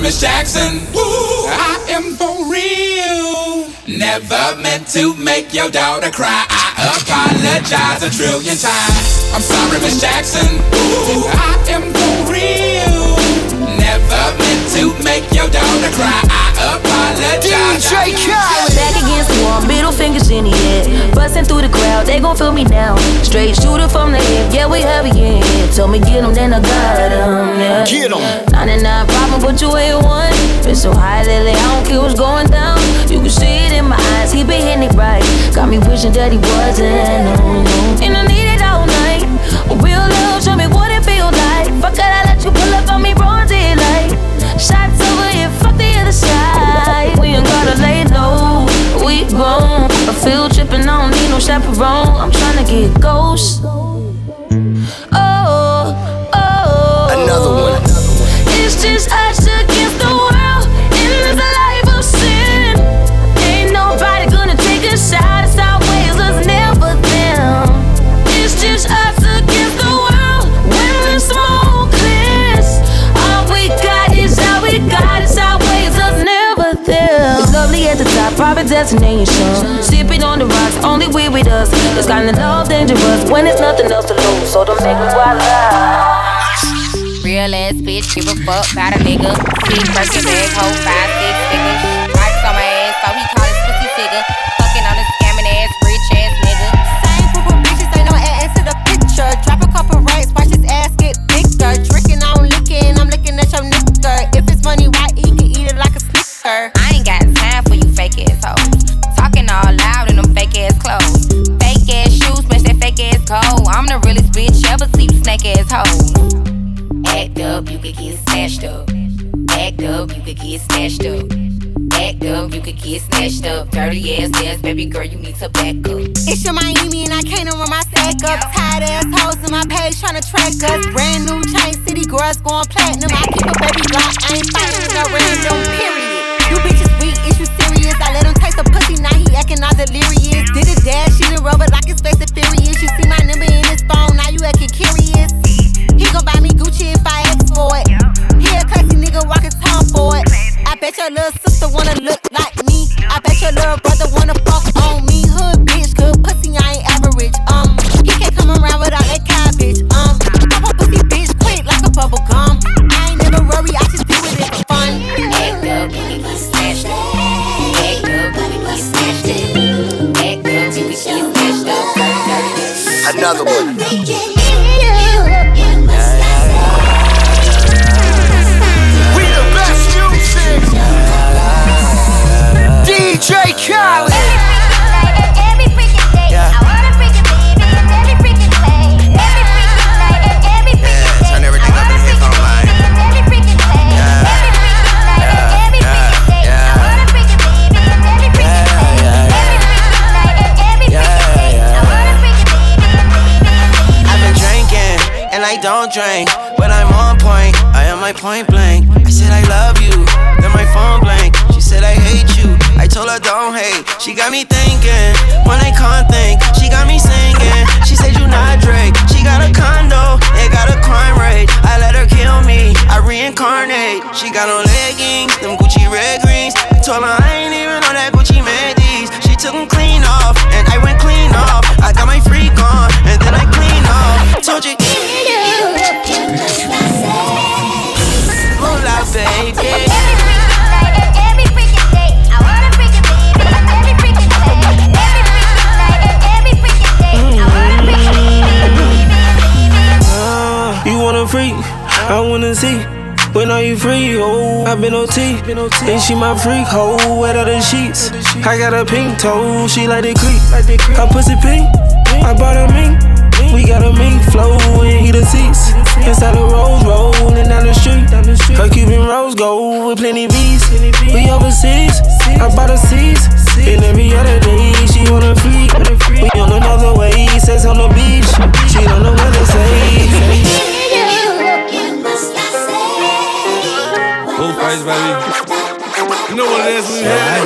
Miss Jackson. Woo, I am for real. Never meant to make your daughter cry. I apologize a trillion times. I'm sorry, Miss Jackson. Ooh, I am for real. Never meant to make your daughter cry. I. DJ Khaled. Back against the wall, middle fingers in the air. Busting through the crowd, they gon' feel me now. Straight shooter from the hip, yeah, we heavy in here. Told me get 'em, then I got 'em, yeah. Get 'em. 99 problem, but you ain't one. Been so high lately, I don't care what's going down. You can see it in my eyes, he been hitting it right. Got me wishing that he wasn't. And I need it all night. A real love, show me what it feel like. Fuck I let you pull up on me, broad daylight. Shots over here, fuck the other side. We ain't gotta lay low, we grown. A field trip and I don't need no chaperone. I'm tryna get ghost. Oh, oh. Another one. It's just us private destination. Sipping on the rocks, only we with us. It's kinda love dangerous when there's nothing else to lose. So don't make me wild. Real ass bitch, give a fuck about a nigga. Big Birkin bag, hold five, six figures. Realest bitch ever see you snake ass hoes. Act up, you could get snatched up. Act up, you could get snatched up. Act up, you could get snatched up. Dirty ass ass, baby girl, you need to back up. It's your Miami and I can't run my stack up. Tired ass hoes in my page tryna track us. Brand new chain city girls going platinum. I keep a baby block, I ain't fighting no random period. You bitches The pussy, now he acting all delirious. Did a dash, she done rubber like his face is furious. You see my number in his phone, now you acting curious. He gon' buy me Gucci if I ask for it. He a classy nigga walking town for it. I bet your little sister wanna look like me. I bet your little brother wanna fuck on me. Hood bitch, good pussy, I ain't average. Um, he can't come around without that cabbage. Um, pop a pussy bitch quick like a bubble gum. I ain't never worry, I Another one. Got me thinking when I can't think. She got me singing. She said you not Drake. She got a condo, it got a crime rate. I let her kill me. I reincarnate. She got on leggings, them Gucci red greens. Told her I ain't even know that Gucci made. She took them clean off, and I went clean off. I got my freak on, and then I clean off. Told you. When are you free? Oh, I've been OT. And she my freak, hoe, wet out the sheets. I got a pink toe, she like the creep. Her pussy pink, I bought a mink. We got a mink flow and heater seats. Inside the rose, rolling down the street. Her Cuban rose gold with plenty V's. We overseas, I bought a seats. And every other day, she on a freak. We on another way, sex on the beach. She don't know what to say. Always, baby. You know what it is we had.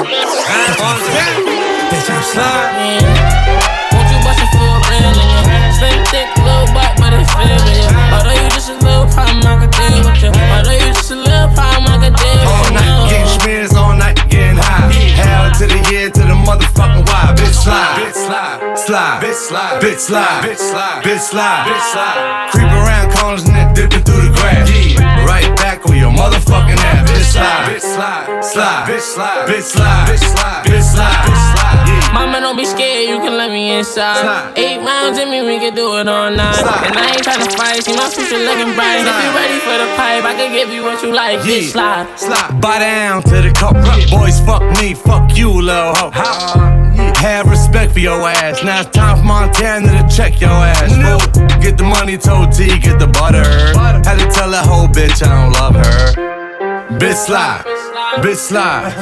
On tap. Bitch, I'm sliding. Won't you bust it for a billion? Slim thick, little butt, but it's feeling. Although you just a little problem, I can deal with you. Although you just a little problem, I can deal with you. All night, getting spears all night, getting high. Hell to the year, to the motherfucking why. Bitch, slide. Bitch, slide. Slide. Bitch, slide. Bitch, slide. Bitch, slide. Bitch, slide. Bitch, slide. Creep around corners and then dipping through the grass. Yeah motherfucking ass. Bitch slide, bitch slide, slide, bitch slide, bitch slide, bitch slide, bitch slide, bitch slide. Yeah. Mama, don't be scared, you can let me inside. Slide. Eight rounds in me, we can do it all night. Slide. And I ain't tryna fight, see my future looking bright. If you ready for the pipe, I can give you what you like. Bitch, slide. slide. Buy down to the cup. Boys, fuck me, fuck you, little hoe. Have respect for your ass. Now it's time for Montana to check your ass. Fool. Get the money, told T, get the butter. Had to tell that whole bitch I don't love her. Bitch slide, bitch slide,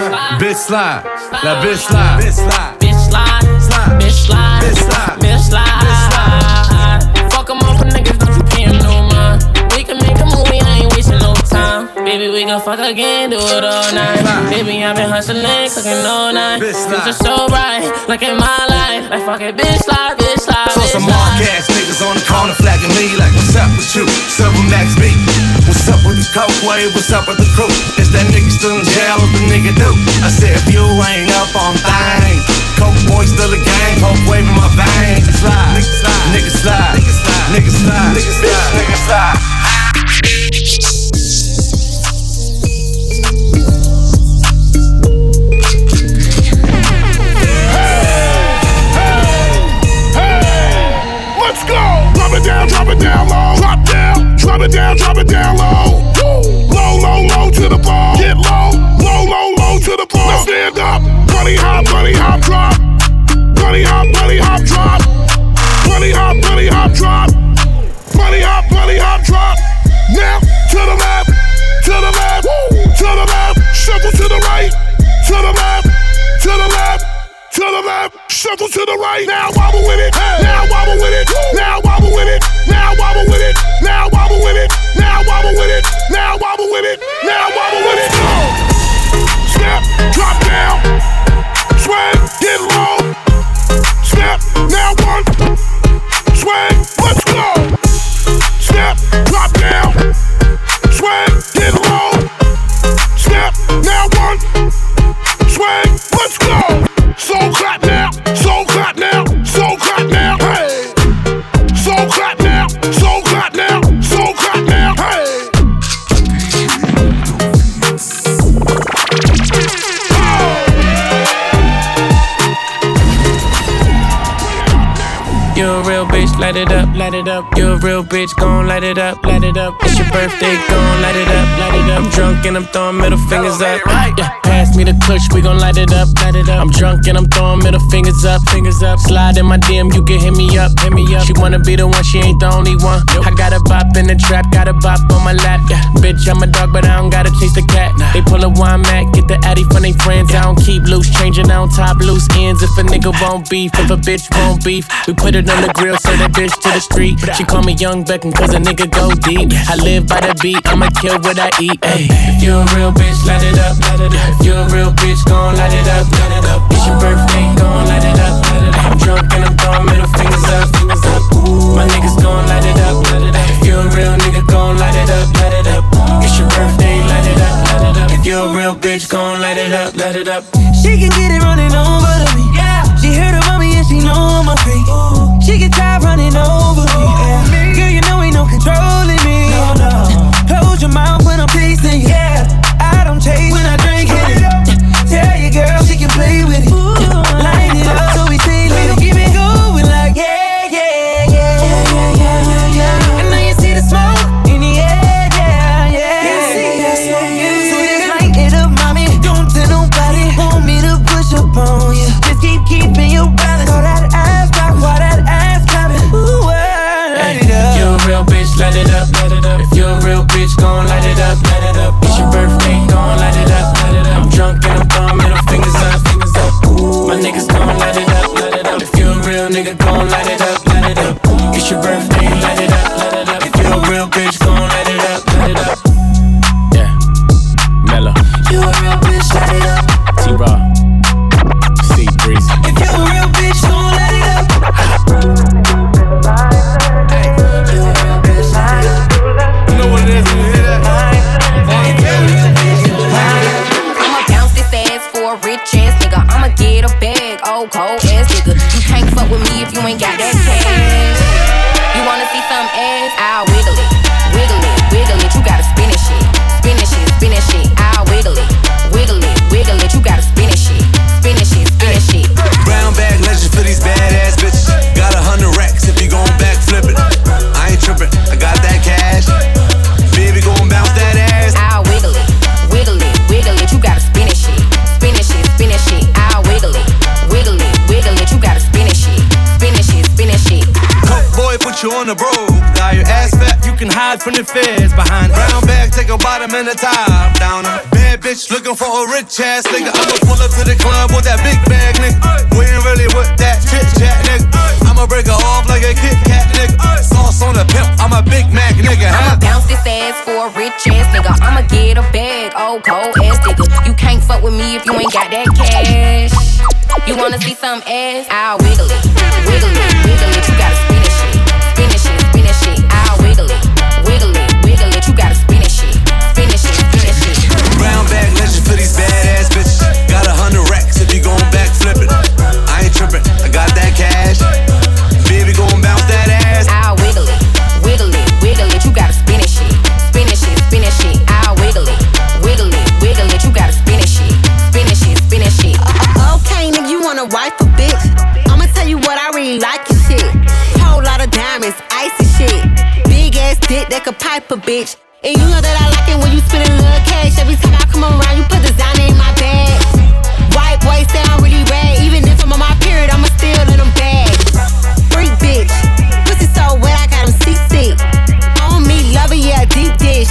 bitch slide, bitch slide, bitch slide. Bitch, slide. Slide. Bitch, slide. Bitch, slide. Bitch, slide. Bitch, slide. Fuck 'em up for niggas, don't you pay no mind. We can make a movie, I ain't wasting no time. Baby, we can fuck again, do it all night. Slide. Baby, I've been hustling, cooking all night. Future so bright, like in my life. Like fuck it, bitch, slide, bitch, slide. Bitch, some mark ass niggas on the corner flagging me like, what's up with you? Silver Max B. What's up with the coke wave? What's up with the crew? Is that nigga still in jail? What the nigga do? I said, if you ain't up on things, coke boy still a gang, coke wave in my veins. Slide, nigga slide, nigga slide, nigga slide, nigga slide, nigga slide, nigga slide. Let's go. Drop it down, drop it down low. Drop down, drop it down, drop it down low. Low, low, low to the ball. Get low, low, low, low to the ball. Now stand up. Bunny hop, bunny hop, drop. Bunny hop, bunny hop, drop. Bunny hop, bunny hop, drop. Bunny hop, bunny hop, drop. Now to the left, to the left, to the left. Shuffle to the right, to the left, to the left. To the left, shuffle to the right. Now wobble with it. Now wobble with it. Now wobble with it. Now wobble with it. Now wobble with it. Now wobble with it. Now wobble with it. Now wobble with it. Step, drop down. Swing, get low. Step, now one. Swing, let's go. Step, drop down. Swing, get low. Step, now one. Swing, let's go. Up. You a real bitch, gon' light it up, light it up. It's your birthday, gon' light it up, light it up. I'm drunk and I'm throwing middle fingers up. Yeah, pass me the kush, we gon' light it up, light it up. I'm drunk and I'm throwing middle fingers up, fingers up. Slide in my DM, you can hit me up, hit me up. She wanna be the one, she ain't the only one. I got a bop in the trap, got a bop on my lap. Yeah, bitch, I'm a dog, but I don't gotta chase the cat. They pull a wine mat, get the addy from they friends. I don't keep loose, changing on top loose ends. If a nigga won't beef, if a bitch won't beef, we put it on the grill, send that bitch to the street. She call me Young Beckham, cause a nigga go deep. I live by the beat, I'ma kill what I eat. Ay. If you a real bitch, light it up, light it up. You a real bitch, gon' light it up, light it up. It's your birthday, gon' light it up, light it up. I'm drunk and I'm throwing middle fingers up, fingers up. My niggas gon' light it up, light it up. If you a real nigga, gon' light it up, light it up. It's your birthday, light it up, light it up. If you a real bitch, gon' light it up, light it up. She can get it running over to me. Yeah. She heard about me and she know I'm a freak. She get tired running over You wanna see some ass? I'll wiggle it, you on the broom. Got your ass fat, you can hide from the feds behind. Brown bag, take a bottom and a top down. Bad bitch looking for a rich ass nigga. I'ma pull up to the club with that big bag, nigga. We ain't really with that chit chat, nigga. I'ma break her off like a Kit Kat, nigga. Sauce on the pimp, I'm a Big Mac, nigga. I'ma bounce this ass for a rich ass nigga. I'ma get a bag, oh cold ass nigga. You can't fuck with me if you ain't got that cash. You wanna see some ass? I'll wiggle it, wiggle it, wiggle it. You gotta a bitch. And you know that I like it when you spend a little cash. Every time I come around, you put designer in my bag. White boy say I'm really rad. Even if I'm on my period, I'ma still let them bag. Freak bitch. Pussy so wet, I got him seasick. On me, lover, yeah, deep dish.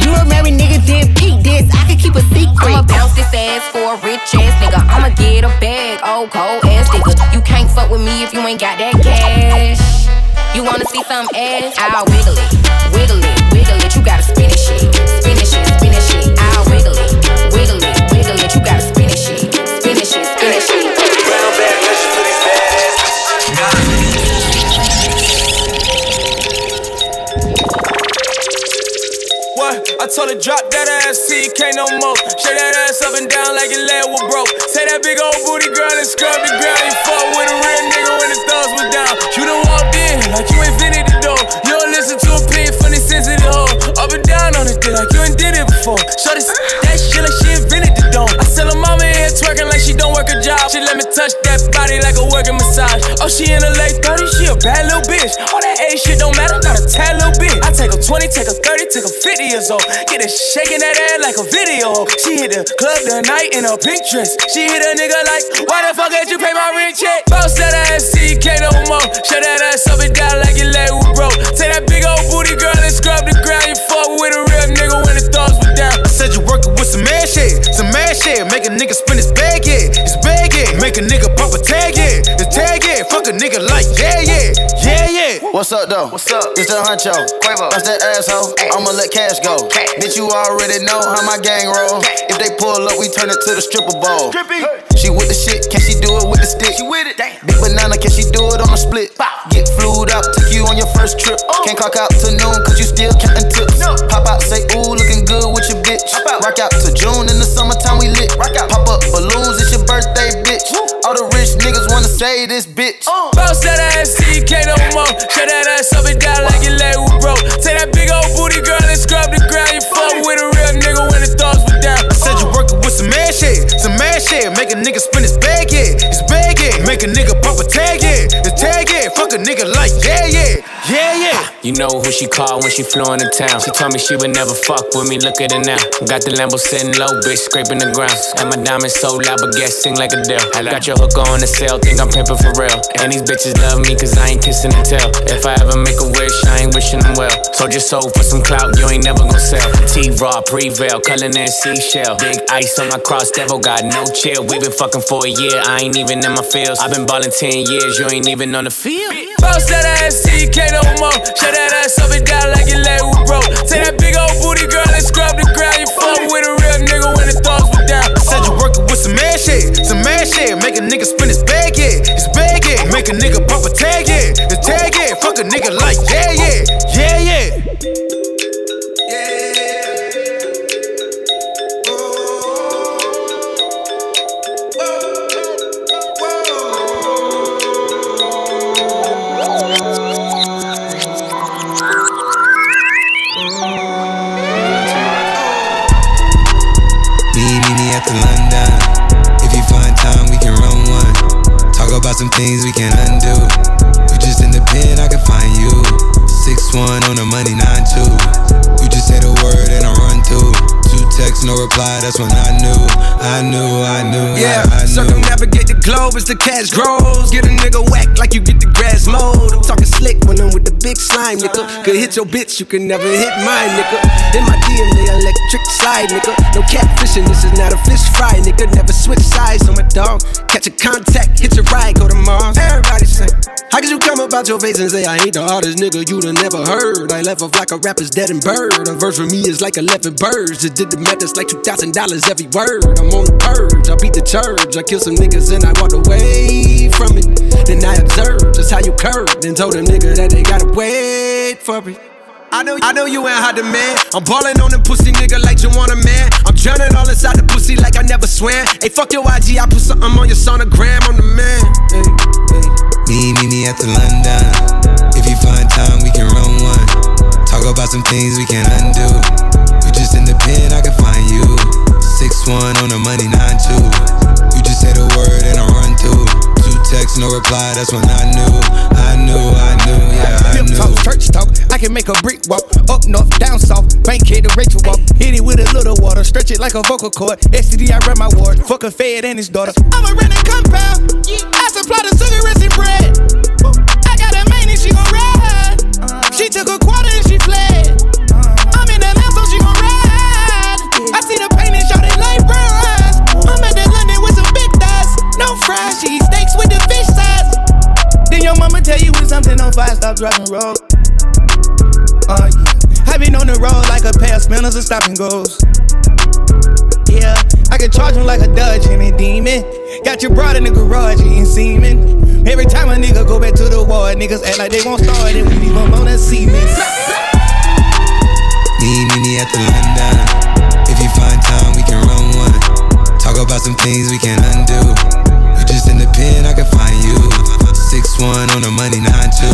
You a married nigga, then peak this. I can keep a secret. I'ma bounce this ass for a rich ass nigga. I'ma get a bag, old cold ass nigga. You can't fuck with me if you ain't got that cash. You wanna see some ass? I'll wiggle it, wiggle it, wiggle it. You gotta spin it shit, spin it shit, spin it shit. I'll wiggle it, wiggle it, wiggle it. You gotta spin it shit, spin it shit, spin it shit. Bag legend for these badass bitches. What? I told her drop that ass, can't no more. Shake that ass up and down like your leg was broke. Say that big old booty girl and scrub the ground. Before. Shorty that shit like she invented the dome. I sell her mama here twerking like she don't work a job. She let me touch that body like a working massage. Oh, she in her late 30s, she a bad little bitch. All that age shit don't matter, not a tad little bit. I take her 20, take her 30, take her 50 years old. Get her shaking that ass like a video. She hit the club tonight in a pink dress. She hit a nigga like, why the fuck did you pay my rent check? Bounce that ass, you no more. Shut that ass up and down like your leg was broke. Take that big old booty girl and scrub the ground. You fuck with a shit, some mad shit. Make a nigga spin his bag, yeah. His bag, yeah. Make a nigga What's up though? What's up? It's the honcho. Quavo. That's that asshole. I'ma let cash go. Bitch, you already know how my gang roll. If they pull up, we turn it to the stripper bowl. She with the shit, can she do it with the stick? She with it. Big banana, can she do it on the split? Get flued up, take you on your first trip. Oh. Can't clock out to noon, cause you still counting tips. Pop out, say ooh, looking good with your bitch. Rock out to June in the summertime, we lit. Pop up balloons, it's your birthday, bitch. Say this bitch. Uh. Bounce that ass, see you can't no more. Shut that ass up and down like your leg was broke. Take that big old booty girl and scrub the ground. You fuck with a real nigga when the thugs were down. I said you working with some mad shit, some mad shit. Make a nigga spin his bag, yeah. His bag, yeah. Make a nigga pop a tag, yeah. The tag, yeah. Fuck a nigga like, yeah, yeah. Yeah, yeah. You know who she called when she flew into town. She told me she would never fuck with me. Look at her now. Got the Lambo sitting low, bitch, scraping the ground. And my diamonds so loud, but guess sing like a deal. I got your hook on the cell, think I'm pimping for real. And these bitches love me cause I ain't kissing and tell. If I ever make a wish, I ain't wishing them well. So just sold for some clout, you ain't never gonna sell. T Raw, Prevail, Cullen and Seashell. Big ice on my cross, devil got no chill. We been fucking for a year, I ain't even in my feels. i been ballin' 10 years, you ain't even on the field. Bounce that ass, see no more. Shut that ass up and down like your leg was broke. Take that big old booty girl and scrub the ground. You fuck with a real nigga when the thugs were down. Said you working with some mad shit, some mad shit. Make a nigga spin his bag, yeah. His bag, yeah. Make a nigga pop a tag, yeah. The tag, yeah. Fuck a nigga like. Yeah, yeah. No reply. That's when I knew, I knew, I knew, Yeah, I, I knew. circumnavigate the globe as the cash grows. Get a nigga whack like you get the grass mowed. I'm talking slick when I'm with the big slime, nigga. Could hit your bitch, you can never hit mine, nigga. In my DNA, electric slide, nigga. No catfishing, this is not a fish fry, nigga. Never switch sides on my dog. Catch a contact, hit your ride, go to Mars. Everybody say, How could you come about your face and say I ain't the hardest nigga you'd have never heard? I left off like a rapper's dead and bird. A verse for me is like 11 birds. Just did the math, like $2,000 every word. I'm on the purge, I beat the church. I kill some niggas and I walked away from it. Then I observed just how you curved and told a nigga that they gotta wait for me. I know, I know you ain't hot demand. I'm ballin' on them pussy nigga like you want a man. I'm drowning all inside the pussy like I never swam. Hey, fuck your IG, I put something on your sonogram. I'm the man. Hey, hey. Me, me, me at the London. If you find time, we can run one. Talk about some things we can undo. Just in the pen, I can find you. Six one on the money, nine two. You just say the word and I run through. Two texts, no reply. That's when I knew, I knew, I knew, yeah, I knew. talk, church talk. I can make a brick walk. Up north, down south. Bank kid to Rachel walk. Hit it with a little water. Stretch it like a vocal cord. STD, I run my ward. Fuck a fed and his daughter. I'm a compound. I supply the cigarettes and bread. I got a main and she gon' ride. She took a quarter tell you when something on fire, stop driving road. Uh, yeah. I been on the road like a pair of spinners and stop and goes. Yeah, I can charge him like a Dodge and a demon. Got your broad in the garage eating semen. Every time a nigga go back to the war, niggas act like they won't start and we leave them on that cement. Me, me, me at the London. If you find time, we can run one. Talk about some things we can undo. You just in the pen, I can find you. Six one on the money, nine two.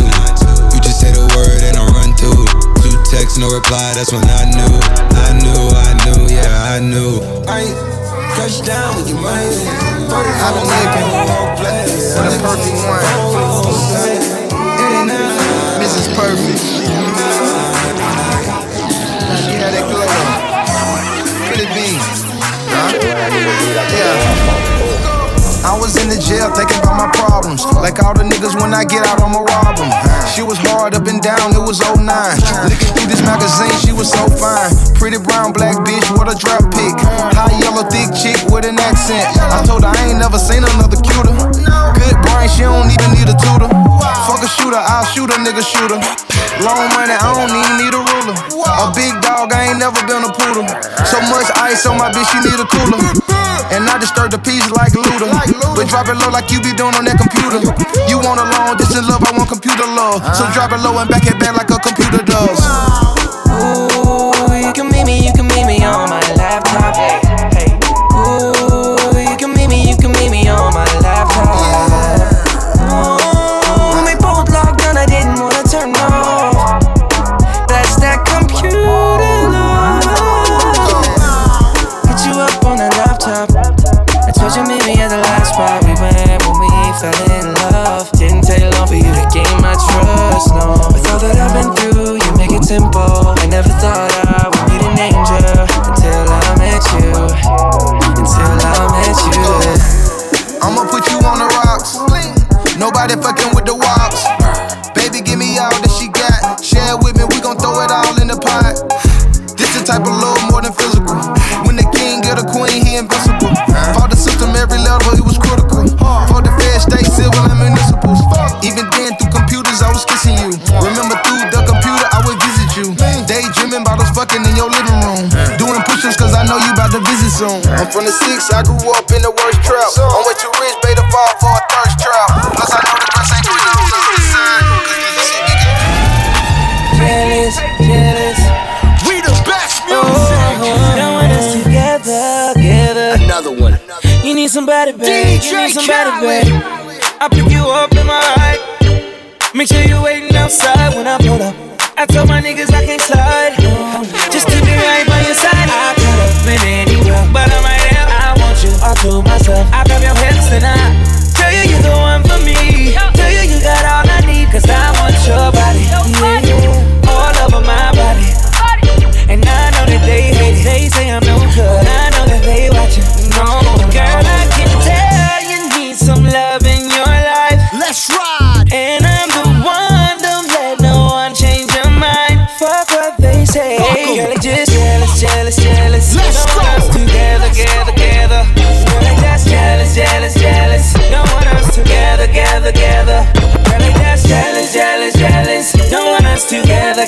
You just say the word and I run through. Two texts, no reply. That's when I knew, I knew, I knew, yeah, I knew. I ain't crush down with your money. I've been looking for the perfect one. Mrs. Perfect. She had that was in the jail thinking about my problems. Like all the niggas, when I get out, I'ma rob them. She was hard up and down, it was 09. Looking through this magazine, she was so fine. Pretty brown, black bitch, what a drop pick. High yellow, thick chick with an accent. I told her I ain't never seen another cuter. Good brain, she don't even need a tutor. Fuck a shooter, I'll shoot a nigga shooter. Long money, I don't even need a ruler. A big dog, I ain't never been a poodle. So much ice on my bitch, she need a cooler. And I disturb the peace like Luda. But drop it low like you be doing on that computer. You want a long distance love, I want computer love. So uh-huh. drop it low and back it back like a computer does.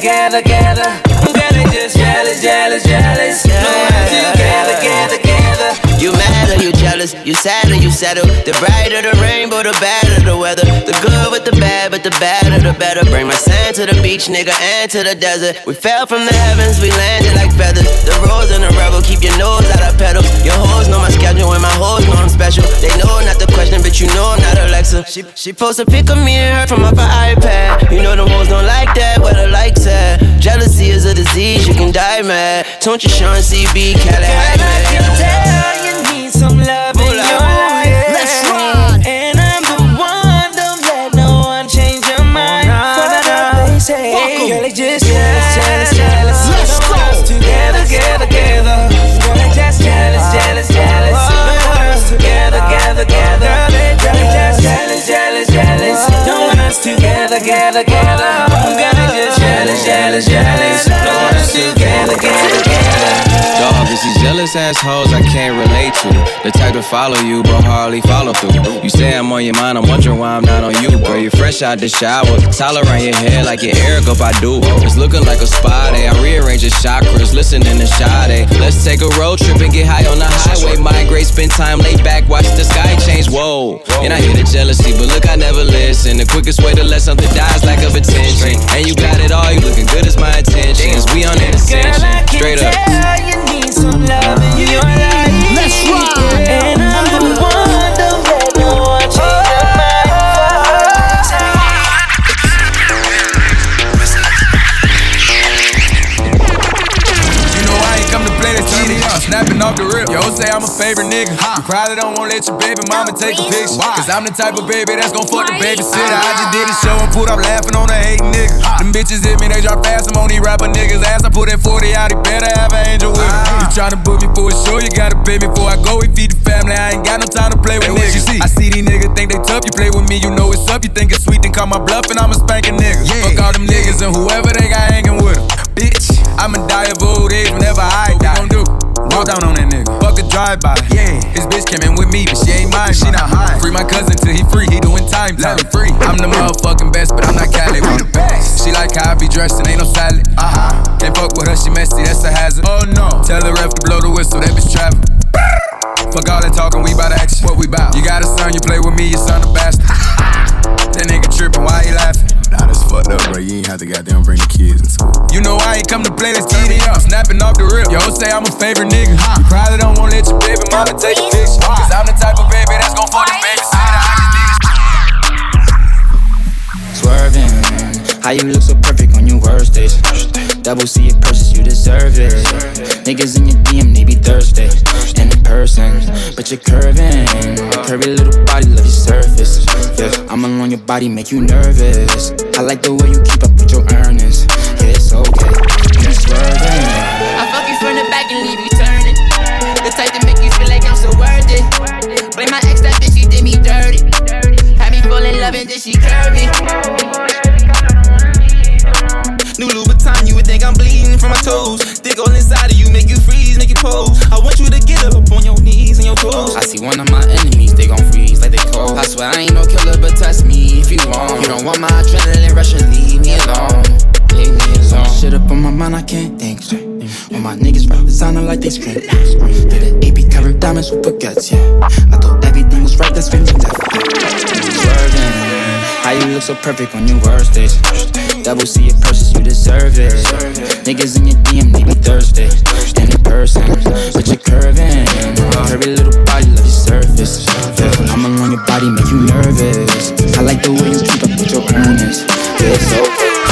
Girl, they just jealous, jealous, jealous. Jealous? You sad or you settle? The brighter the rainbow, the better the weather. The good with the bad, but the badder the better. Bring my sand to the beach, nigga, and to the desert. We fell from the heavens, we landed like feathers. The rose and the rebel, keep your nose out of pedals. Your hoes know my schedule, and my hoes know I'm special. They know not the question, but you know I'm not Alexa. She she post a pic of me and her from up her iPad. You know the hoes don't like that, where the likes at. Jealousy is a disease, you can die mad. Don't you Sean CB, Cali High together, together. Girl, they just one else together, together, together. Dog, it's these jealous assholes I can't relate to. The type to follow you, but hardly follow through. You say I'm on your mind, I'm wondering why I'm not on you. Girl, you're fresh out the shower, towel around your head like your Erykah Badu. It's looking like a spa day. I rearrange your chakras, listening to Sade. Let's take a road trip and get high on the highway. Migrate, spend time laid back, watch the sky change. Whoa, and I hear the jealousy, but look, I never listen. The quickest way to let something die is lack of attention. And you got it all, you looking good as my intentions. We on an ascension, straight up. Tell you need some love in your life. Let's ride. And I'm the one, don't let no one your mind. You know I ain't come to play this turn me up. Snapping off the rip. Yo, say I'm a favorite nigga. You probably don't wanna let your baby mama take Cause I'm the type of baby that's gon' fuck the babysitter. I just did a show and put up laughing on the hating niggas. Them bitches hit me, they drop fast. I'm on these rapper niggas' ass. I put that 40 out, he better have an angel with him. Ah. You tryna book me for a show, you gotta pay me before I go. We feed the family, I ain't got no time to play with niggas. See? I see these niggas think they tough, you play with me, you know it's up. You think it's sweet, then call my bluff, and I'ma spank a nigga. Fuck all them niggas and whoever they got hanging with them. Bitch, I'ma die of old age whenever I die. What we gon' do? Walk down on that nigga. Fuck a drive-by. Yeah. His bitch came in with me, but she ain't mine. She not high. Free my cousin till he free. He doing time. Let him free. I'm the motherfucking best, but I'm not Khaled. We the best. She like how I be dressed and ain't no salad. Uh huh. Can't fuck with her, she messy. That's a hazard. Oh no. Tell the ref to blow the whistle. That bitch travel. Fuck all that talking, we bout action. What we bout? You got a son, you play with me, your son a bastard. that nigga trippin', why he laughing? Nah, that's fucked up, bro. You ain't have to goddamn bring the kids into it. You know I ain't come to play this turn me up. Snapping off the rip. Yo, say I'm a favorite nigga. You probably don't wanna let your baby mama take a picture. Cause I'm the type of baby that's gon' fuck the babysitter. I just did it. Swerving, how you look so perfect worst days. Double C it purchase, you deserve it. Niggas in your DM, they be thirsty. In person, but you're curving. Curvy little body, love your surface. Yeah, I'm along your body, make you nervous. I like the way you keep up with your earnings. Yeah, it's okay. You swerving. I fuck you from the back and leave you turning. The type to make you feel like I'm so worth it. Blame my ex, that bitch, she did me dirty. Had me fall in love and then she curvy. New Louboutin, you would think I'm bleeding from my toes. Dig all inside of you, make you freeze, make you pose. I want you to get up on your knees and your toes. I see one of my enemies, they gon' freeze like they cold. I swear I ain't no killer, but test me if you want. You don't want my adrenaline rush and leave me alone. Leave me alone. Shit up on my mind, I can't think straight. All my niggas rap designer like they scream. Did an AP covered diamonds with baguettes, yeah. I thought everything was right, that's screaming death. Swerving, how you look so perfect on your worst days. Double C it purchase, you deserve it. Niggas in your DM, they be thirsty. In person, but you're curving. Curvy little body, love your surface. I'm along your body, make you nervous. I like the way you keep up with your. Yeah, it's okay.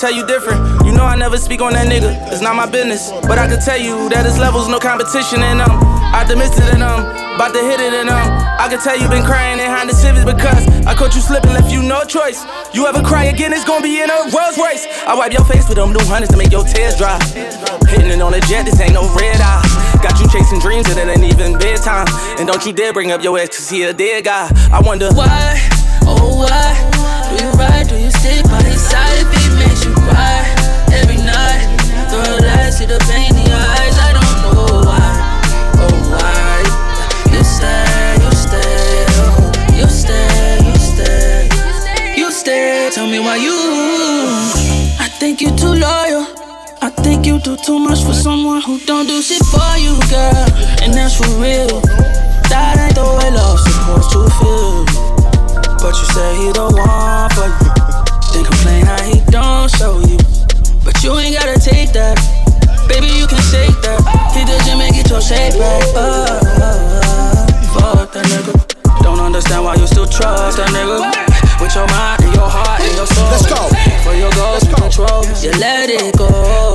Tell you different? You know I never speak on that nigga. It's not my business. But I can tell you that his levels, no competition and them. Optimistic them. About to hit it in them. I can tell you been crying in the Civics because I caught you slipping, left you no choice. You ever cry again, it's gonna be in a Rolls Royce. I wipe your face with them new hundreds to make your tears dry. Hitting it on a jet, this ain't no red eye. Got you chasing dreams and it ain't even bedtime. And don't you dare bring up your ex, cause he a dead guy. I wonder why, oh why, too much for someone who don't do shit for you, girl. And that's for real. That ain't the way love's supposed to feel. But you say he the one for you. Then complain how he don't show you. But you ain't gotta take that. Baby, you can shake that. Hit the gym and get your shape back. Uh, uh, uh, fuck that nigga. Don't understand why you still trust that nigga. With your mind and your heart and your soul. Let's go. For your goals and control, you let it go.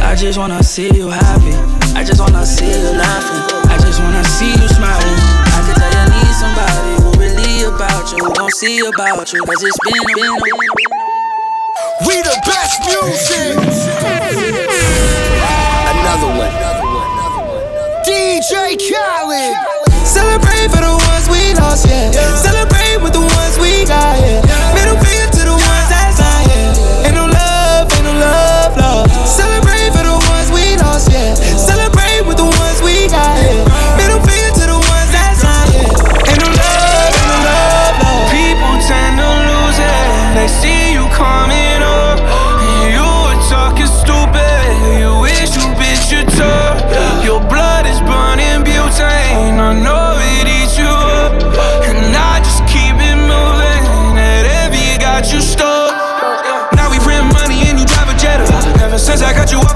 I just wanna see you happy. I just wanna see you laughing. I just wanna see you smiling. I can tell you need somebody who really about you, who gon' see about you. Cause it's been, been, been. We the best music. Another one. DJ Khaled. Celebrate for the ones we lost, yeah. Celebrate with the ones we got, yeah. Since I got you up,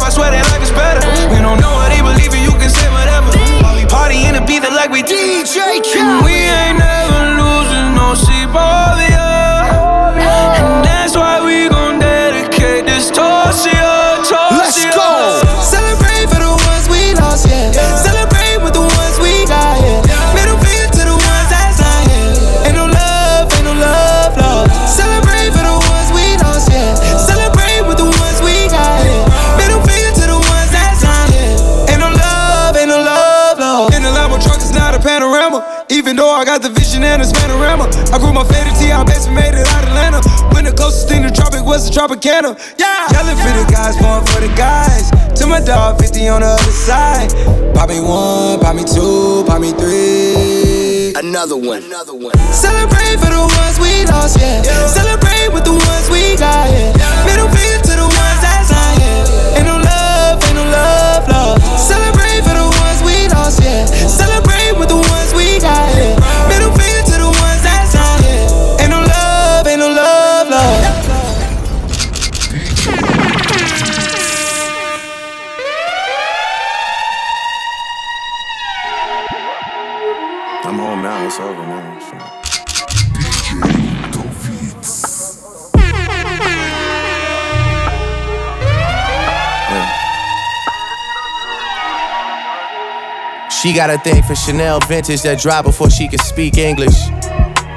was the Tropicana. Yeah! Yelling for the guys, going for the guys. To my dog, 50 on the other side. Pop me one, pop me two, pop me three. Another one. Another one. Celebrate for the ones we lost, yeah. Celebrate with the ones we got, yeah. Middle finger to the ones that's not, yeah. Ain't no love, ain't no love, love. Celebrate for the ones we lost, yeah. Celebrate with the ones we got, yeah. Middle finger She got a thing for Chanel vintage that drop before she can speak English.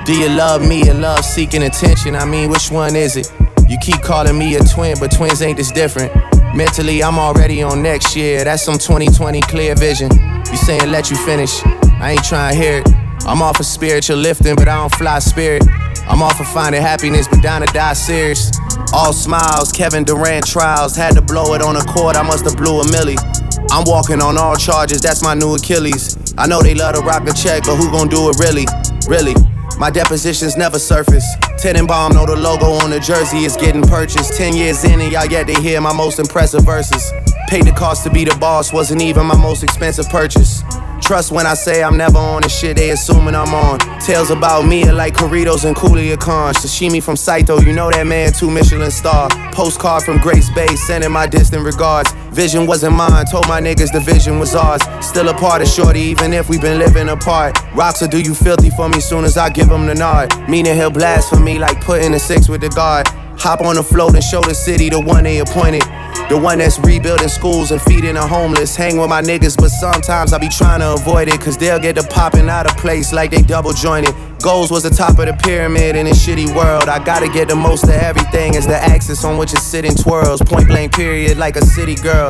Do you love me or love seeking attention? I mean, which one is it? You keep calling me a twin, but twins ain't this different. Mentally, I'm already on next year. That's some 2020 clear vision. You saying let you finish? I ain't trying to hear it. I'm off of spiritual lifting, but I don't fly spirit. I'm off of finding happiness, but down to die serious. All smiles, Kevin Durant trials. Had to blow it on a court, I must have blew a milli. I'm walking on all charges, that's my new Achilles. I know they love to rock the check, but who gon' do it really? Really? My depositions never surface. Tenenbaum know the logo on the jersey is getting purchased. Ten years in and y'all yet to hear my most impressive verses. Paid the cost to be the boss, wasn't even my most expensive purchase. Trust when I say I'm never on the shit they assuming I'm on. Tales about me are like Corritos and Coolia Khan. Sashimi from Saito, you know that man, two Michelin star. Postcard from Grace Bay, sending my distant regards. Vision wasn't mine, told my niggas the vision was ours. Still a part of Shorty, even if we been living apart. Rocks will do you filthy for me soon as I give him the nod. Meaning he'll blast for me like putting a six with the guard. Hop on the float and show the city the one they appointed. The one that's rebuilding schools and feeding the homeless. Hang with my niggas, but sometimes I be trying to avoid it. Cause they'll get to popping out of place like they double jointed. Goals was the top of the pyramid in this shitty world. I gotta get the most of everything as the axis on which it's sitting twirls. Point blank period like a city girl.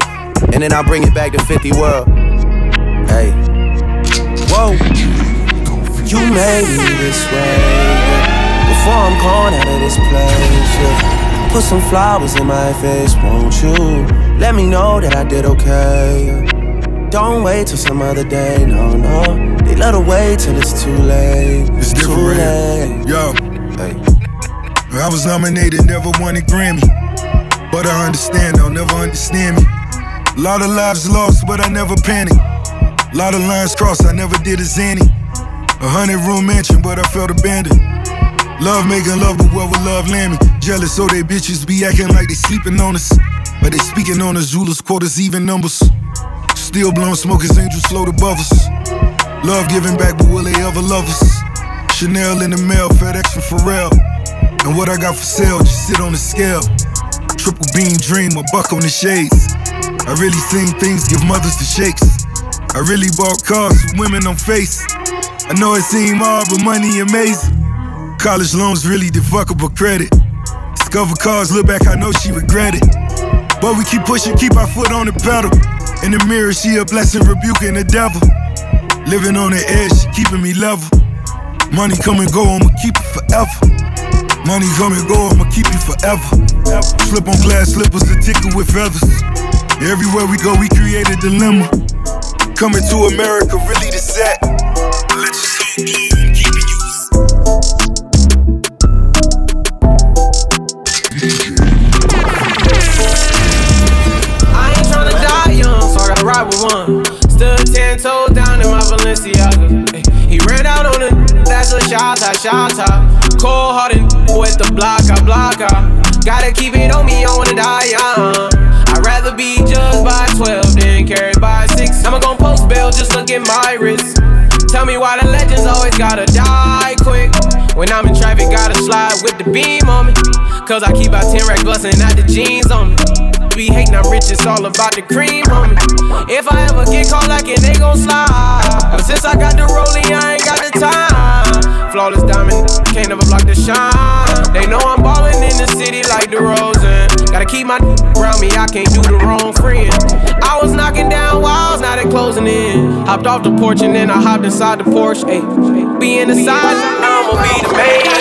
And then I bring it back to 50 world. Hey. Whoa. You made me this way. Before I'm gone out of this place, yeah. Put some flowers in my face, won't you? Let me know that I did okay. Don't wait till some other day, no, no. They let her wait till it's too late. It's too different. late. Yo. Hey. I was nominated, never won a Grammy. But I understand, they'll never understand me. A lot of lives lost, but I never panicked. A lot of lines crossed, I never did a zany. A hundred room mansion, but I felt abandoned. Love making love, but will love me? Jealous, so they bitches be acting like they sleeping on us. But they speaking on us, rulers, quarters, even numbers. Still blowing smoke as angels float above us. Love giving back, but will they ever love us? Chanel in the mail, FedEx from Pharrell. And what I got for sale, just sit on the scale. Triple beam dream, a buck on the shades. I really seen things give mothers the shakes. I really bought cars with women on face. I know it seem hard, but money amazing. College loans really the fuckable credit. Discover cars, look back, I know she regret it. But we keep pushing, keep our foot on the pedal. In the mirror, she a blessing, rebuking the devil. Living on the edge, she keeping me level. Money come and go, I'ma keep it forever. Money come and go, I'ma keep it forever. Slip on glass slippers, a ticket with feathers. Everywhere we go, we create a dilemma. Coming to America, really the set. Let your one. Stood ten toes down in my Balenciaga. Ay, He ran out on it, that's a shot top, shot. Cold hearted with the block, I block out. Gotta keep it on me, I wanna die young. I'd rather be judged by 12 than carried by 6. I'ma gon' post bail, just look at my wrist. Tell me why the legends always gotta die quick. When I'm in traffic, gotta slide with the beam on me. Cause I keep about 10 racks bustin' out the jeans on me. Be hating, I'm rich, it's all about the cream on me. If I ever get caught like it, they gon' slide. But since I got the rolling, I ain't got the time. Flawless diamond, can't never block the shine. They know I'm ballin' in the city like the Rosen. Gotta keep my around me, I can't do the wrong friend. I was knocking down walls, now they closing in. Hopped off the porch and then I hopped inside the Porsche. Ay, be in the side, I'ma be the main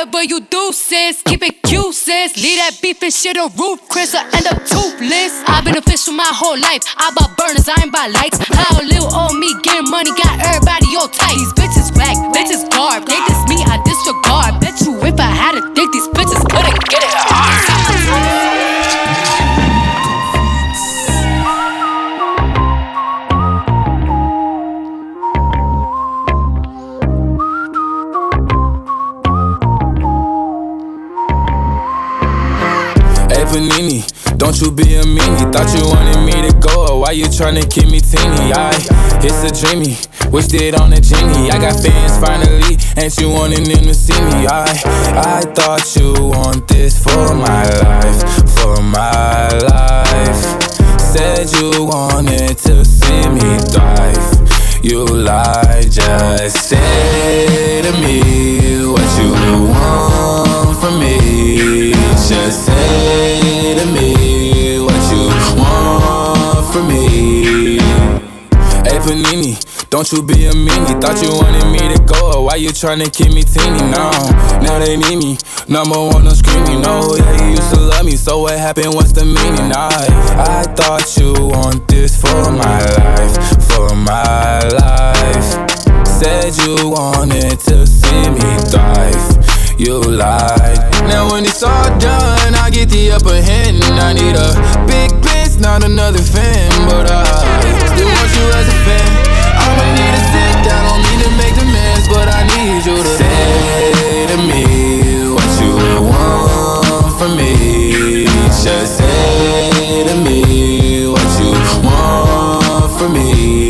Whatever you do, sis, keep it cute, sis. Leave that beef and shit on roof, Chris, I end up toothless. I've been official my whole life. I bought burners, I ain't buy lights. How little old me getting money got everybody all tight. These bitches whack, bitches garb. They diss me, I disregard. Bet you if I had a dick, these bitches couldn't get it Panini, don't you be a meanie. Thought you wanted me to go, why you tryna keep me teeny? I, it's a dreamy, wished it on a genie. I got fans finally, ain't you wanting them to see me? I, I thought you want this for my life, for my life. Said you wanted to see me thrive. You lie, just say to me what you want from me. Just say to me what you want from me. Hey Panini, don't you be a meanie. Thought you wanted me to go, why you tryna keep me teeny? Now, now they need me. Number one, I'm screaming. No, yeah, you used to love me, so what happened? What's the meaning? I, I thought you want this for my life, for my life. Said you wanted to see me thrive. You lied. Now when it's all done, I get the upper hand. I need a big bitch, not another fan, but I still want you as a fan. I'ma need to sit down, don't mean to make demands, but I need you to say to me what you want from me. Just say to me what you want from me.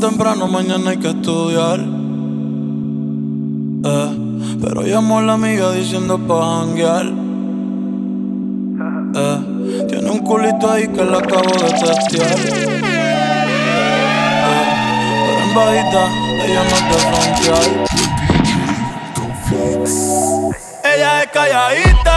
Temprano, mañana hay que estudiar. Eh, pero llamó a la amiga diciendo pa' janguear. Eh, tiene un culito ahí que la acabo de testear. Eh, pero en bajita, ella no te frontear. Ella es calladita,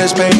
Que quiere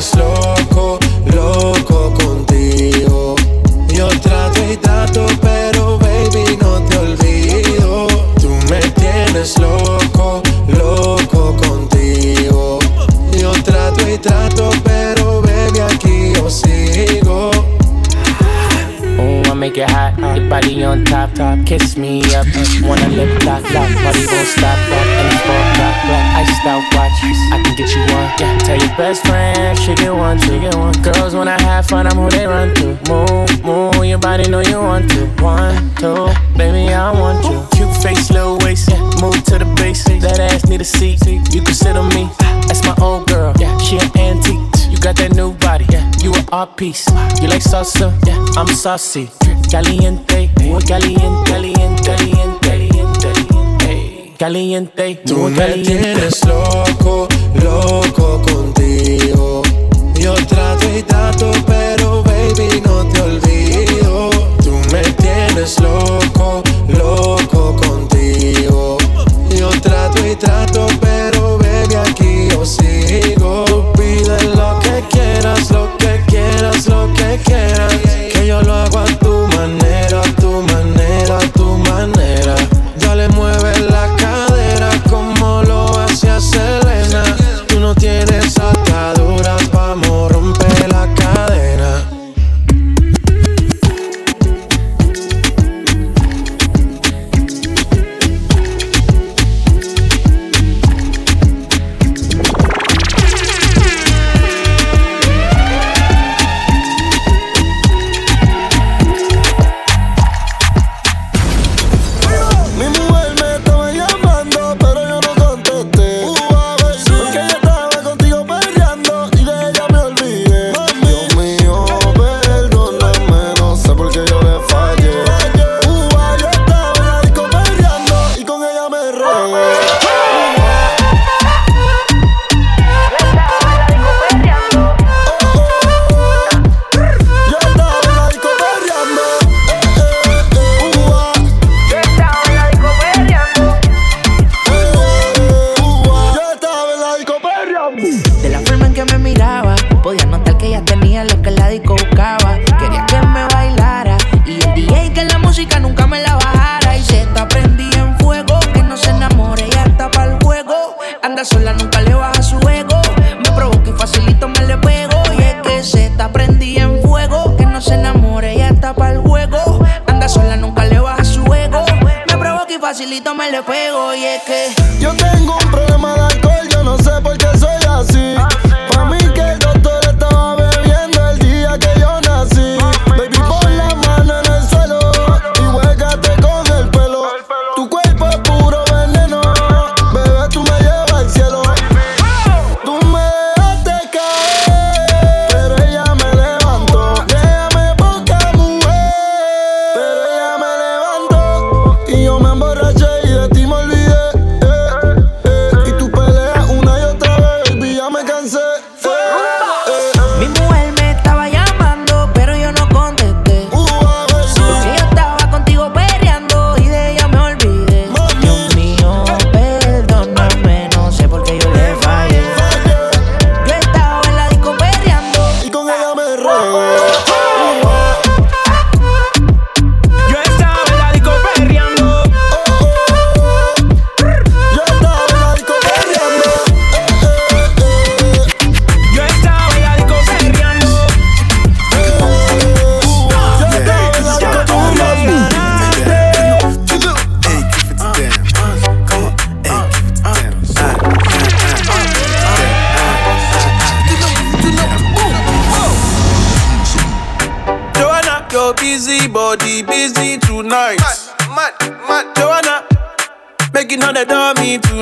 tienes loco, loco contigo. Yo trato y trato, pero baby no te olvido. Tú me tienes loco, loco contigo. Yo trato y trato, pero baby aquí yo sigo. Oh, make it hot. Your body on top, top. Kiss me up. Wanna lip lock, lock. Body won't stop, lock. And it's four o'clock, black. Iced out watch. Can get you one. Yeah. Tell your best friend she get one, she get one. Girls when I have fun, I'm who they run to. Move, move. Your body know you want to. One, two, baby I want you. Cute face, little waist. Yeah. Move to the base. That ass need a seat. You can sit on me. That's my old girl. Yeah, she an antique. You got that new body. Yeah, you an art piece. You like salsa? Yeah, I'm saucy. Caliente, muy caliente, caliente, caliente, caliente. Tú muy me tienes loco, loco contigo. Yo trato y trato, pero baby no te olvido. Tú me tienes loco, loco contigo. Yo trato y trato, pero baby aquí yo sigo. Tú pide lo que quieras, lo que quieras, lo que quieras. Que yo lo hago a tu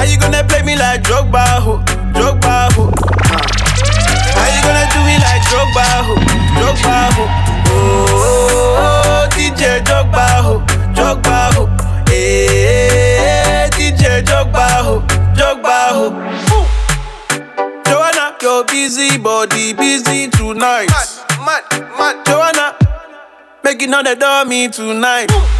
how you gonna play me like Drogba, ho, Drogba, ho? How you gonna do me like Drogba, ho, Drogba, ho? Oh, oh, oh, DJ Drogba, ho, Drogba, ho? Eh, hey, DJ Drogba, ho, Drogba, ho? Ooh. Joanna, your busy body busy tonight. Mad, mad, mad. Joanna, making all the dummy tonight. Joanna,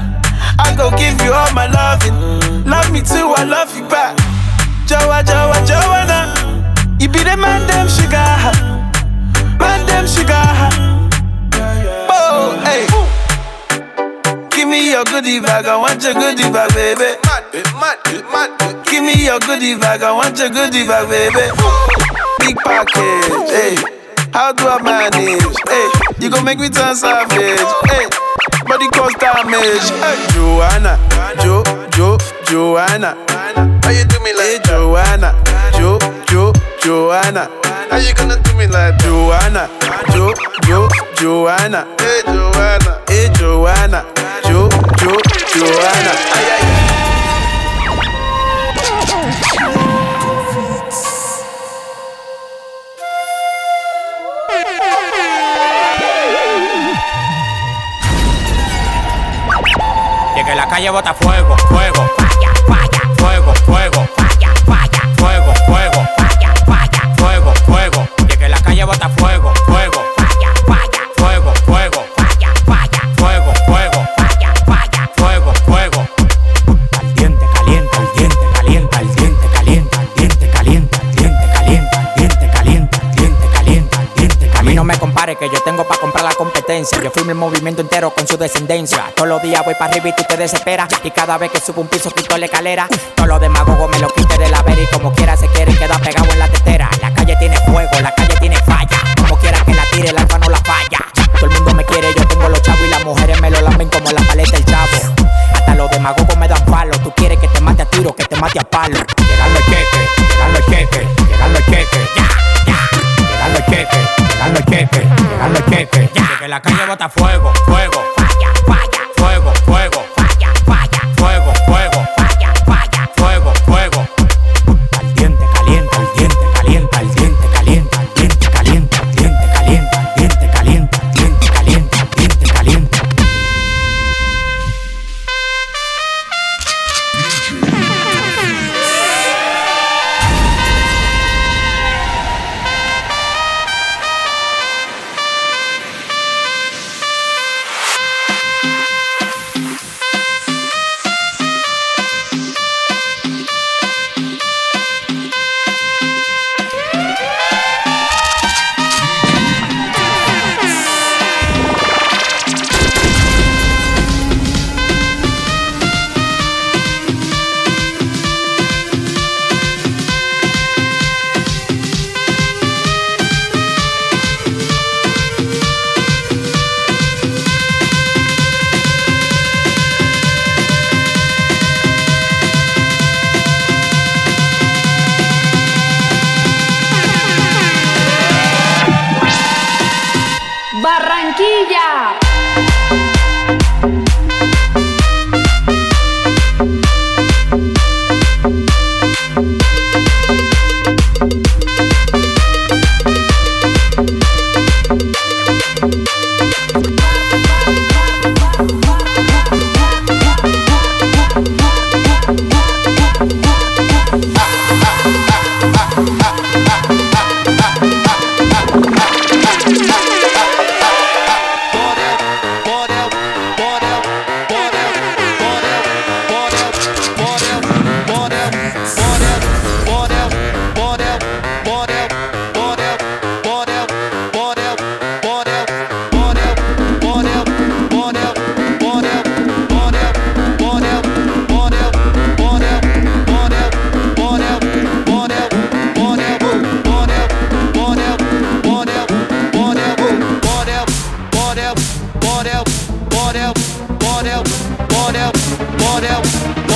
I go give you all my loving. Love me too, I love you back. Joa, Joa, Joanna. You be the man, them sugar. Man, them sugar. Oh, hey. Give me your goodie bag, I want your goodie bag, baby. Give me your goodie bag, I want your goodie bag, baby. Big package, hey. How do I manage? Hey, you gon' make me turn savage. Hey, body cause damage. Hey, Joanna, Jo, Jo, Joanna. How you do me like hey, Joanna, Jo, Jo, Joanna. How you gonna do me like Joanna, Jo, Jo, Joanna. Hey, Joanna, hey, Joanna, Jo, Jo, Joanna. Ay, ay, ay. Que la calle bota fuego, fuego, que yo tengo pa' comprar la competencia. Yo firmo el movimiento entero con su descendencia. Todos los días voy para arriba y tú te desesperas. Y cada vez que subo un piso quito la escalera. Todos los demagogos me lo quite de la vera y como quiera se quieren quedar pegado en la tetera. La calle tiene fuego, la calle tiene falla. Como quiera que la tire, el alfa no la falla. Todo el mundo me quiere, yo tengo los chavos y las mujeres me lo lamen como la paleta del chavo. Hasta los demagogos me dan palo. Tú quieres que te mate a tiro, que te mate a palo. Llegando el queque, llegando el queque, llegando el queque. Ya, ya. Llegando el queque, Dale quete, dale quete. Que la calle bota fuego, fuego.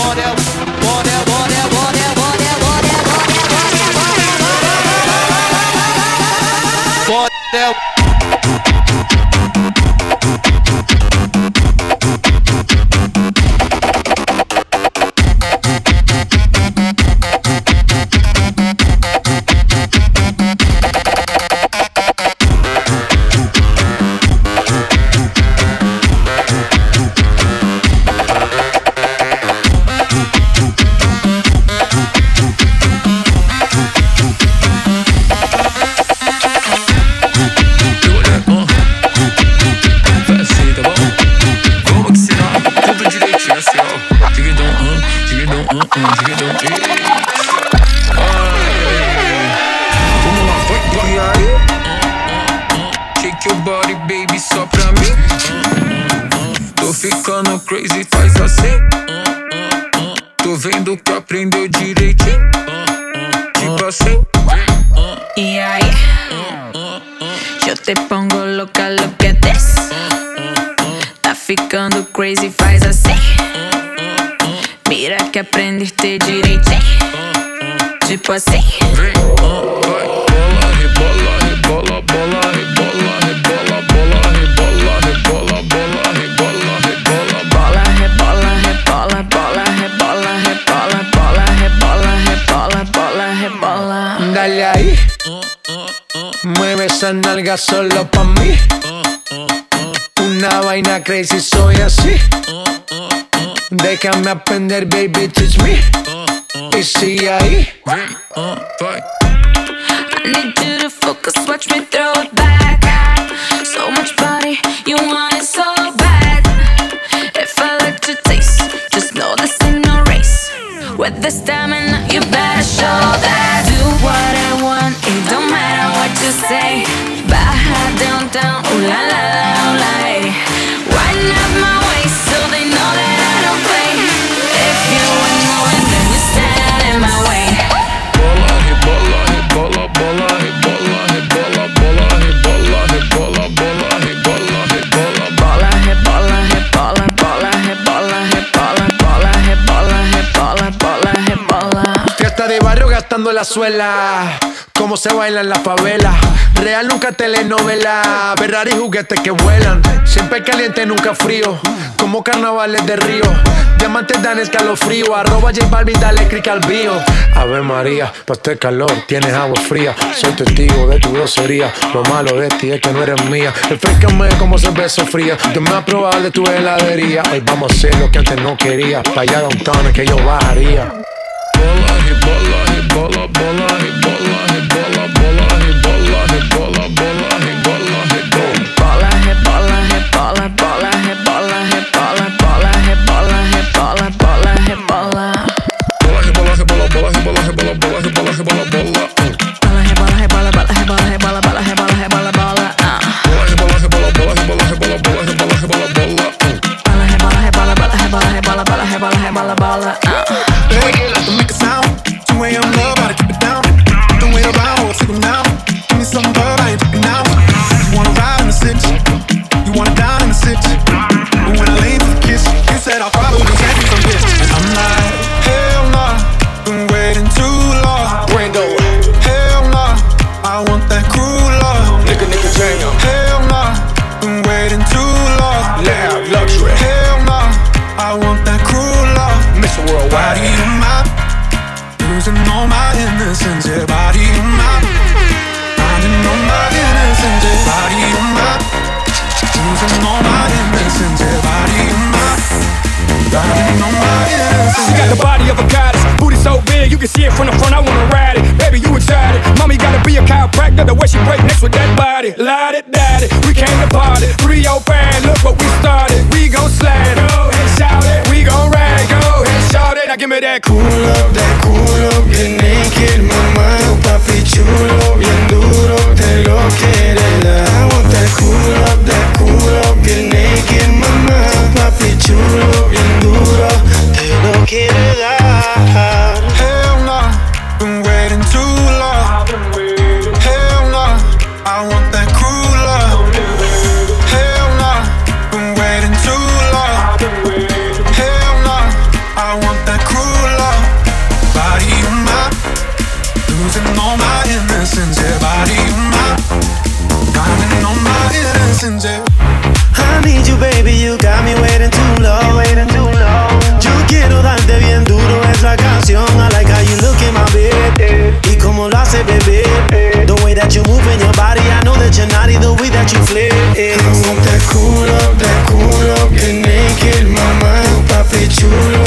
bora, bora, bora, bora. aprender, baby, teach me. Uh, uh. Is sigue ahí. la suela, como se baila en la favela. Real nunca telenovela, Ferrari juguetes que vuelan. Siempre caliente, nunca frío, como carnavales de río. Diamantes dan escalofrío, arroba J Balvin, dale click al bio. Ave María, pa' este calor tienes agua fría. Soy testigo de tu grosería, lo malo de ti es que no eres mía. Refrescame como cerveza fría, yo me probado de tu heladería. Hoy vamos a hacer lo que antes no quería, pa' allá downtown es que yo bajaría. Y bola, bola bola. got it, light it, daddy. We came to party, Three Rio band, look what we started. We gon' slam, go and shout it. We gon' rag, go and shout it. Now give me that cool up, that cool up, get naked, mamá, papi chulo, bien duro, te lo quieres dar. I want that cool up, that cool up, get naked, mamá, papi chulo, bien duro, te lo quieres way that you flex. I want that cool up, that cool up, get naked, mama. Papi chulo.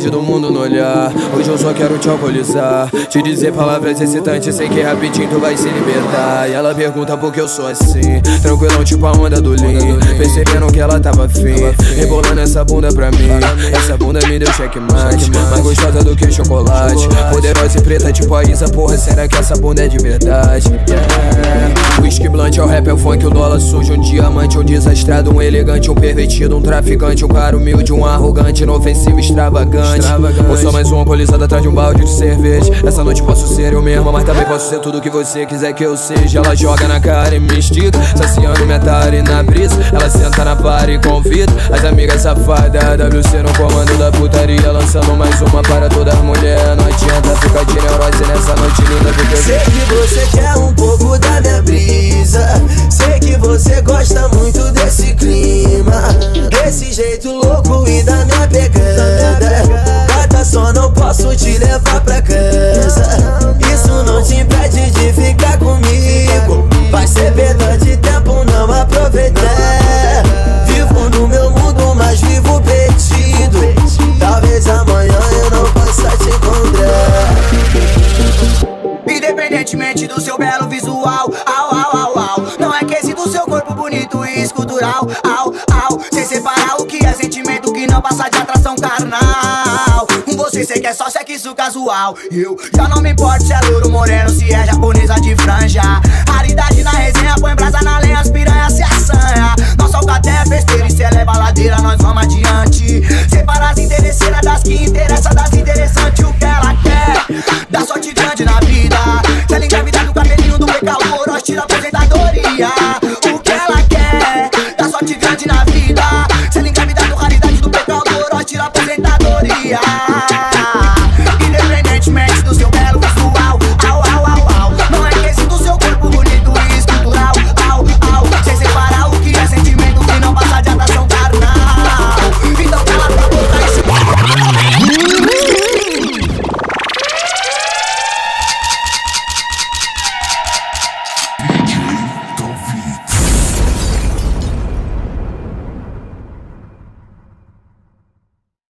Діду só quero te alcoolizar. Te dizer palavras excitantes, sei que rapidinho tu vai se libertar. E ela pergunta por que eu sou assim. Tranquilão, tipo a onda do Lean. Percebendo que ela tava afim. Rebolando essa bunda pra mim. Essa bunda me deu checkmate. Mais gostosa do que chocolate. Poderosa e preta, tipo a Isa, porra. Será que essa bunda é de verdade? Yeah. Whisky blunt é o rap, é o funk, o dólar sujo. Um diamante, um desastrado, um elegante, um pervertido, um traficante, um cara humilde, um arrogante, inofensivo, extravagante. Ou só mais um alcoolizado atrás de um balde de cerveja. Essa noite posso ser eu mesmo, mas também posso ser tudo que você quiser que eu seja. Ela joga na cara e me estica, saciando minha tare na brisa. Ela senta na para e convida as amigas safadas. WC no comando da putaria, lançando mais uma para todas as mulheres. Não adianta ficar de neurose nessa noite linda, porque eu Sei que você quer um pouco da minha brisa. Sei que você gosta muito desse clima. Desse jeito louco e da minha pegada. Gata, só não posso te levar pra casa. Isso não te impede de ficar comigo. Vai ser perda de tempo não aproveitar. Vivo no meu mundo, mas vivo perdido. Talvez amanhã eu não possa te encontrar. Independentemente do seu belo visual, au, au, au, au. Não é quesito seu corpo bonito e escultural, au, au. Sem separar o que é sentimento que não passa de atração carnal você, sei que é só sexo casual. Eu já não me importo se é louro, moreno, se é japonesa de franja. Raridade na resenha, põe brasa na lenha, as piranhas se assanha. Nossa alcateia é festeira e se eleva a ladeira, nós vamos adiante. Separa as interesseiras das que interessa, das interessantes, o que ela quer. Dá sorte grande na vida. Se ela engravidar do cabelinho do pecador, nós tira a aposentadoria. O que ela quer, dá sorte grande na vida. tentadoria.